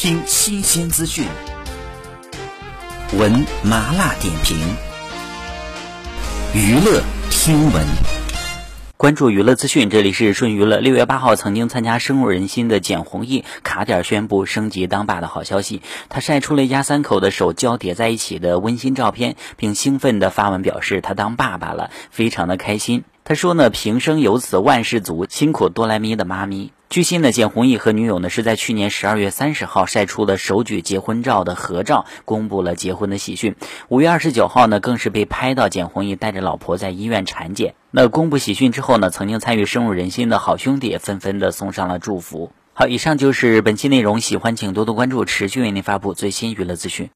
听新鲜资讯，闻麻辣点评，娱乐听闻。关注娱乐资讯，这里是顺娱乐。六月八号，曾经参加深入人心的简弘毅卡点宣布升级当爸的好消息。他晒出了一家三口的手交叠在一起的温馨照片，并兴奋地发文表示他当爸爸了，非常的开心。他说呢，平生有此万事足，辛苦多来咪的妈咪。据悉呢，简弘毅和女友呢是在去年十二月三十号晒出了手举结婚照的合照，公布了结婚的喜讯。五月二十九号呢，更是被拍到简弘毅带着老婆在医院产检。那公布喜讯之后呢，曾经参与深入人心的好兄弟也纷纷的送上了祝福。好，以上就是本期内容，喜欢请多多关注，持续为您发布最新娱乐资讯。